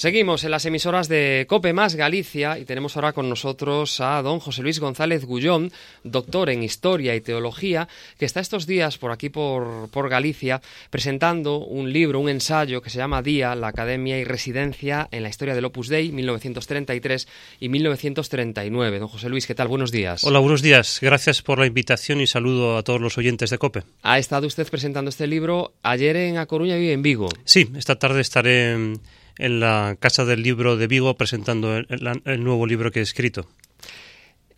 Seguimos en las emisoras de Cope Más Galicia y tenemos ahora con nosotros a don José Luis González Gullón, doctor en Historia y Teología, que está estos días por aquí por, por Galicia presentando un libro, un ensayo que se llama Día, la Academia y Residencia en la Historia del Opus Dei, 1933 y 1939. Don José Luis, ¿qué tal? Buenos días. Hola, buenos días. Gracias por la invitación y saludo a todos los oyentes de COPE. Ha estado usted presentando este libro ayer en A Coruña y en Vigo. Sí, esta tarde estaré en en la Casa del Libro de Vigo presentando el, nuevo libro que he escrito.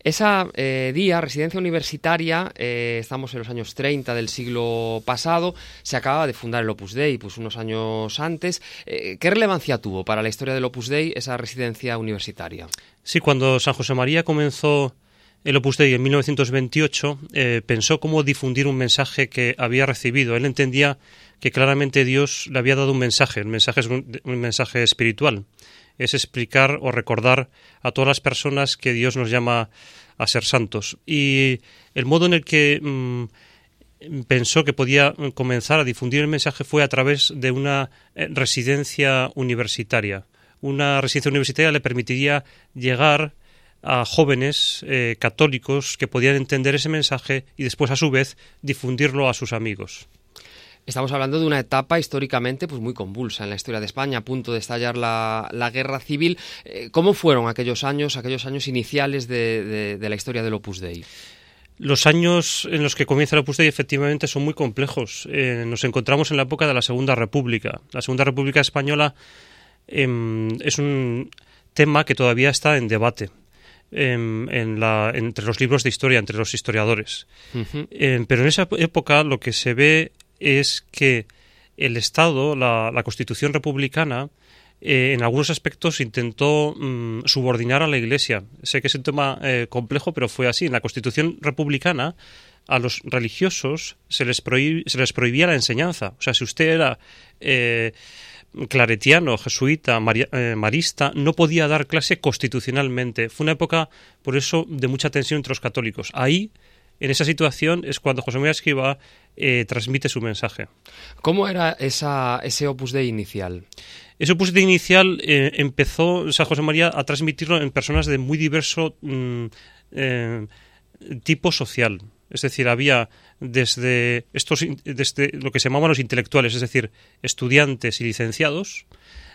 Esa eh, día, residencia universitaria, eh, estamos en los años 30 del siglo pasado, se acaba de fundar el Opus Dei, pues unos años antes. Eh, ¿Qué relevancia tuvo para la historia del Opus Dei esa residencia universitaria? Sí, cuando San José María comenzó el Opus Dei en 1928, pensó cómo difundir un mensaje que había recibido. Él entendía que claramente Dios le había dado un mensaje. El mensaje es un, mensaje espiritual. Es explicar o recordar a todas las personas que Dios nos llama a ser santos. Y el modo en el que mm, pensó que podía comenzar a difundir el mensaje fue a través de una eh, residencia universitaria. Una residencia universitaria le permitiría llegar a jóvenes eh, católicos que podían entender ese mensaje y después a su vez difundirlo a sus amigos. Estamos hablando de una etapa históricamente pues muy convulsa en la historia de España, a punto de estallar la, guerra civil. Eh, ¿Cómo fueron aquellos años, aquellos años iniciales de, la historia del Opus Dei? Los años en los que comienza el Opus Dei efectivamente son muy complejos. Eh, nos encontramos en la época de la Segunda República. La Segunda República Española em, es un tema que todavía está en debate. Em, entre los libros de historia, entre los historiadores. Em, pero en esa época lo que se ve es que el Estado, la, Constitución republicana, eh, en algunos aspectos intentó mm, subordinar a la Iglesia. Sé que es un tema eh, complejo, pero fue así. En la Constitución republicana, a los religiosos se les, se les prohibía la enseñanza. O sea, si usted era eh, claretiano, jesuita, marista, no podía dar clase constitucionalmente. Fue una época, por eso, de mucha tensión entre los católicos. Ahí en esa situación es cuando José María Escriba eh, transmite su mensaje. ¿Cómo era esa, ese opus dei inicial? Ese opus dei inicial eh, empezó San José María a transmitirlo en personas de muy diverso mm, eh, tipo social. Es decir, había desde, estos, desde lo que se llamaban los intelectuales, es decir, estudiantes y licenciados,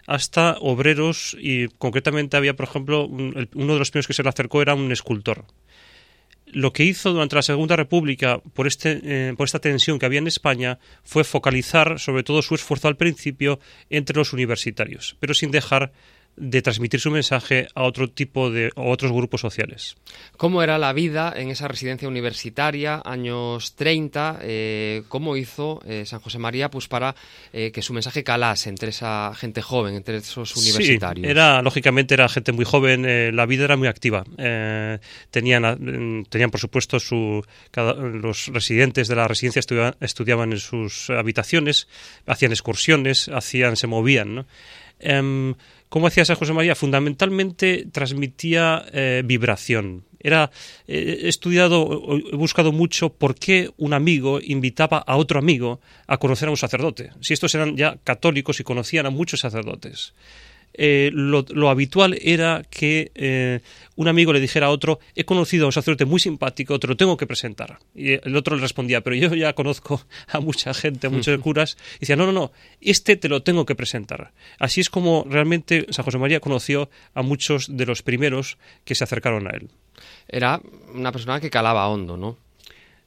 hasta obreros y concretamente había, por ejemplo, uno de los primeros que se le acercó era un escultor lo que hizo durante la Segunda República por, este, eh, por esta tensión que había en España fue focalizar sobre todo su esfuerzo al principio entre los universitarios, pero sin dejar de transmitir su mensaje a otro tipo de a otros grupos sociales. ¿Cómo era la vida en esa residencia universitaria, años 30? Eh, ¿Cómo hizo eh, San José María pues, para eh, que su mensaje calase entre esa gente joven, entre esos universitarios? Sí, era, lógicamente era gente muy joven, la vida era muy activa. tenían, tenían, por supuesto, su, los residentes de la residencia estudiaban en sus habitaciones, hacían excursiones, hacían, se movían. ¿no? ¿Cómo hacía San José María? Fundamentalmente transmitía eh, vibración. Era, eh, he estudiado, he buscado mucho por qué un amigo invitaba a otro amigo a conocer a un sacerdote. Si estos eran ya católicos y conocían a muchos sacerdotes. Eh, lo, habitual era que eh, un amigo le dijera a otro, he conocido a un sacerdote muy simpático, te lo tengo que presentar. Y el otro le respondía, pero yo ya conozco a mucha gente, a muchos curas. Y decía, no, no, no, este te lo tengo que presentar. Así es como realmente San José María conoció a muchos de los primeros que se acercaron a él. Era una persona que calaba hondo, ¿no?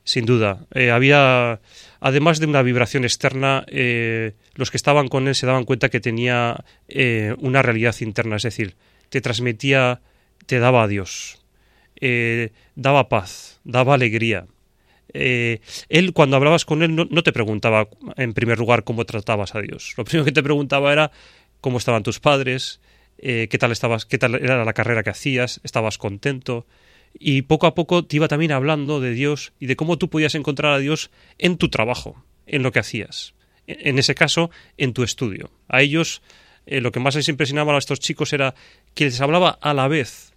Sin duda. Eh, había, además de una vibración externa, eh, los que estaban con él se daban cuenta que tenía eh, una realidad interna, es decir, te transmitía, te daba a Dios, daba paz, daba alegría. él, cuando hablabas con él, no, no, te preguntaba, en primer lugar, cómo tratabas a Dios. Lo primero que te preguntaba era cómo estaban tus padres, qué tal estabas, qué tal era la carrera que hacías, estabas contento, y poco a poco te iba también hablando de Dios y de cómo tú podías encontrar a Dios en tu trabajo, en lo que hacías. En ese caso, en tu estudio. A ellos eh, lo que más les impresionaba a estos chicos era que les hablaba a la vez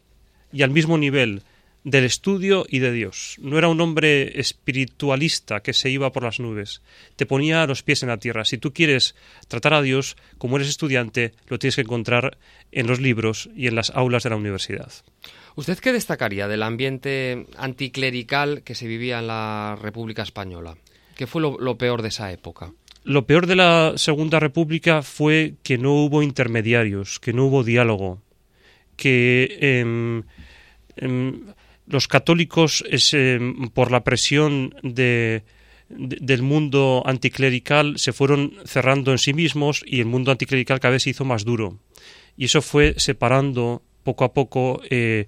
y al mismo nivel del estudio y de Dios. No era un hombre espiritualista que se iba por las nubes. Te ponía los pies en la tierra. Si tú quieres tratar a Dios como eres estudiante, lo tienes que encontrar en los libros y en las aulas de la universidad. ¿Usted qué destacaría del ambiente anticlerical que se vivía en la República Española? ¿Qué fue lo, peor de esa época? Lo peor de la Segunda República fue que no hubo intermediarios, que no hubo diálogo, que em, los católicos, em, por la presión de, del mundo anticlerical, se fueron cerrando en sí mismos y el mundo anticlerical cada vez se hizo más duro. Y eso fue separando poco a poco eh,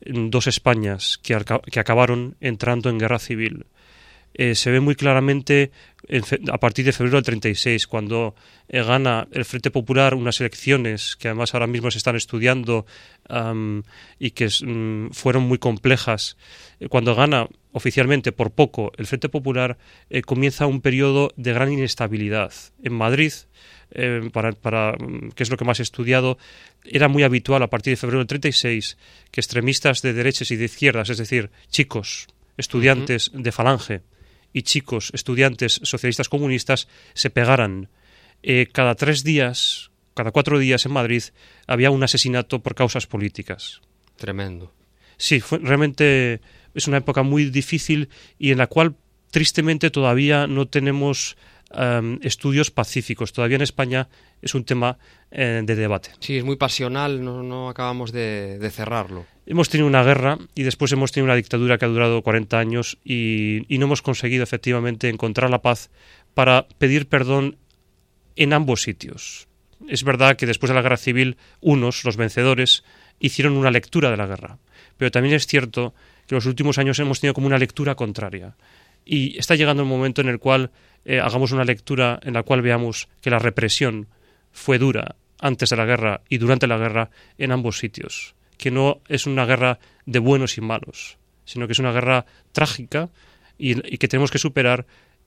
dos Españas que, acabaron entrando en guerra civil. Eh, se ve muy claramente a partir de febrero del 36, cuando eh, gana el Frente Popular unas elecciones que además ahora mismo se están estudiando y que mm, fueron muy complejas. Cuando gana oficialmente por poco el Frente Popular, comienza un periodo de gran inestabilidad. En Madrid, para, para, mm, que es lo que más he estudiado, era muy habitual a partir de febrero del 36 que extremistas de derechas y de izquierdas, es decir, chicos, estudiantes de Falange y chicos, estudiantes socialistas comunistas, se pegaran. Eh, cada tres días, cada cuatro días en Madrid había un asesinato por causas políticas. Tremendo. Sí, fue, realmente es una época muy difícil y en la cual tristemente todavía no tenemos Em, estudios pacíficos. Todavía en España es un tema eh, de debate. Sí, es muy pasional, no, acabamos de, cerrarlo. Hemos tenido una guerra y después hemos tenido una dictadura que ha durado 40 años y, no hemos conseguido efectivamente encontrar la paz para pedir perdón en ambos sitios. Es verdad que después de la guerra civil, unos, los vencedores, hicieron una lectura de la guerra. Pero también es cierto que los últimos años hemos tenido como una lectura contraria. Y está llegando el momento en el cual eh, hagamos una lectura en la cual veamos que la represión fue dura antes de la guerra y durante la guerra en ambos sitios, que no es una guerra de buenos y malos, sino que es una guerra trágica y que tenemos que superar,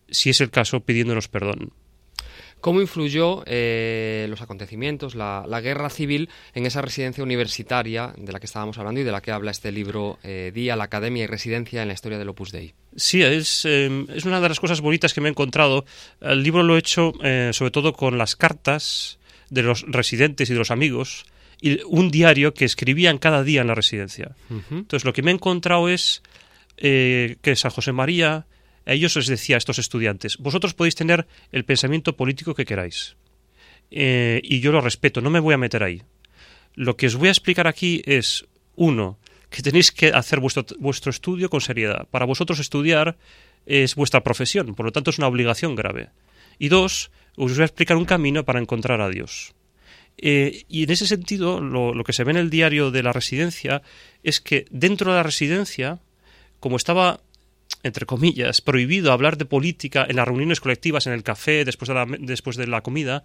si es el caso, pidiéndonos perdón. ¿Cómo influyó eh, los acontecimientos, la, guerra civil en esa residencia universitaria de la que estábamos hablando y de la que habla este libro eh, Día, la Academia y Residencia en la historia del Opus Dei? Sí, es, em, es una de las cosas bonitas que me he encontrado. El libro lo he hecho eh, sobre todo con las cartas de los residentes y de los amigos y un diario que escribían cada día en la residencia. Entonces, lo que me he encontrado es que San José María a ellos les decía a estos estudiantes, vosotros podéis tener el pensamiento político que queráis. Eh, y yo lo respeto, no me voy a meter ahí. Lo que os voy a explicar aquí es, uno, que tenéis que hacer vuestro, vuestro estudio con seriedad. Para vosotros estudiar es vuestra profesión, por lo tanto es una obligación grave. Y dos, os voy a explicar un camino para encontrar a Dios. Eh, y en ese sentido, lo, lo, que se ve en el diario de la residencia es que dentro de la residencia, como estaba entre comillas, prohibido hablar de política en las reuniones colectivas, en el café, después de la, después de la comida,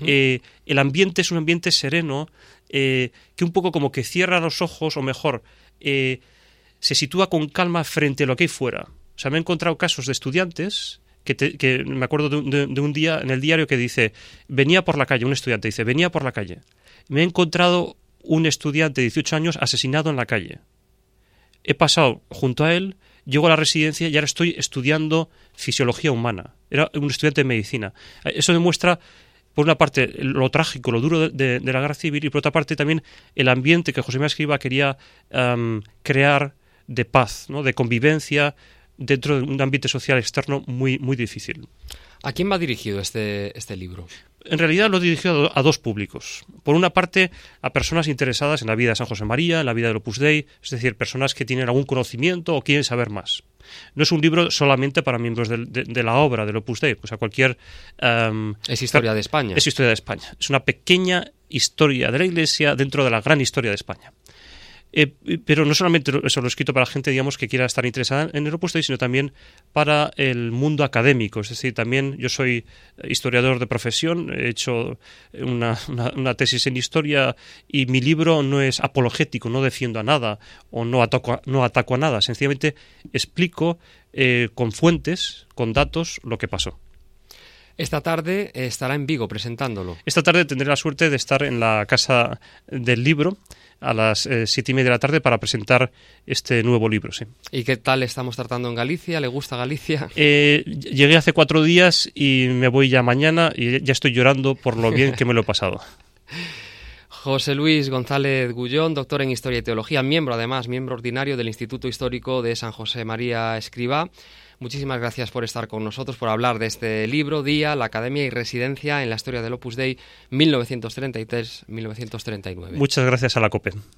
eh, el ambiente es un ambiente sereno eh, que un poco como que cierra los ojos, o mejor, eh, se sitúa con calma frente a lo que hay fuera. O sea, me he encontrado casos de estudiantes que, me acuerdo de, de, un día en el diario que dice, venía por la calle, un estudiante dice, venía por la calle. Me he encontrado un estudiante de 18 años asesinado en la calle. He pasado junto a él llego a la residencia y ahora estoy estudiando fisiología humana. Era un estudiante de medicina. Eso demuestra, por una parte, lo trágico, lo duro de, la guerra civil y por otra parte también el ambiente que José María Escriba quería crear de paz, ¿no? de convivencia dentro de un ambiente social externo muy, muy difícil. ¿A quién va dirigido este, este libro? En realidad lo he dirigido a dos públicos. Por una parte, a personas interesadas en la vida de San José María, en la vida del Opus Dei, es decir, personas que tienen algún conocimiento o quieren saber más. No es un libro solamente para miembros de, la obra del Opus Dei, pues a cualquier... Em, es historia de España. Es historia de España. Es una pequeña historia de la Iglesia dentro de la gran historia de España. Eh, pero no solamente eso lo he escrito para gente, digamos, que quiera estar interesada en el Opus Dei, sino también para el mundo académico. Es decir, también yo soy historiador de profesión, he hecho una, tesis en historia y mi libro no es apologético, no defiendo a nada o no ataco, no ataco a nada. Sencillamente explico eh, con fuentes, con datos, lo que pasó. Esta tarde estará en Vigo presentándolo. Esta tarde tendré la suerte de estar en la Casa del Libro a las eh, siete y media de la tarde para presentar este nuevo libro. Sí. ¿Y qué tal estamos tratando en Galicia? ¿Le gusta Galicia? Eh, llegué hace cuatro días y me voy ya mañana y ya estoy llorando por lo bien que me lo he pasado. José Luis González Gullón, doctor en Historia y Teología, miembro además, miembro ordinario del Instituto Histórico de San José María Escribá. Muchísimas gracias por estar con nosotros, por hablar de este libro, Día, la Academia y Residencia en la Historia del Opus Dei 1933-1939. Muchas gracias a la COPE.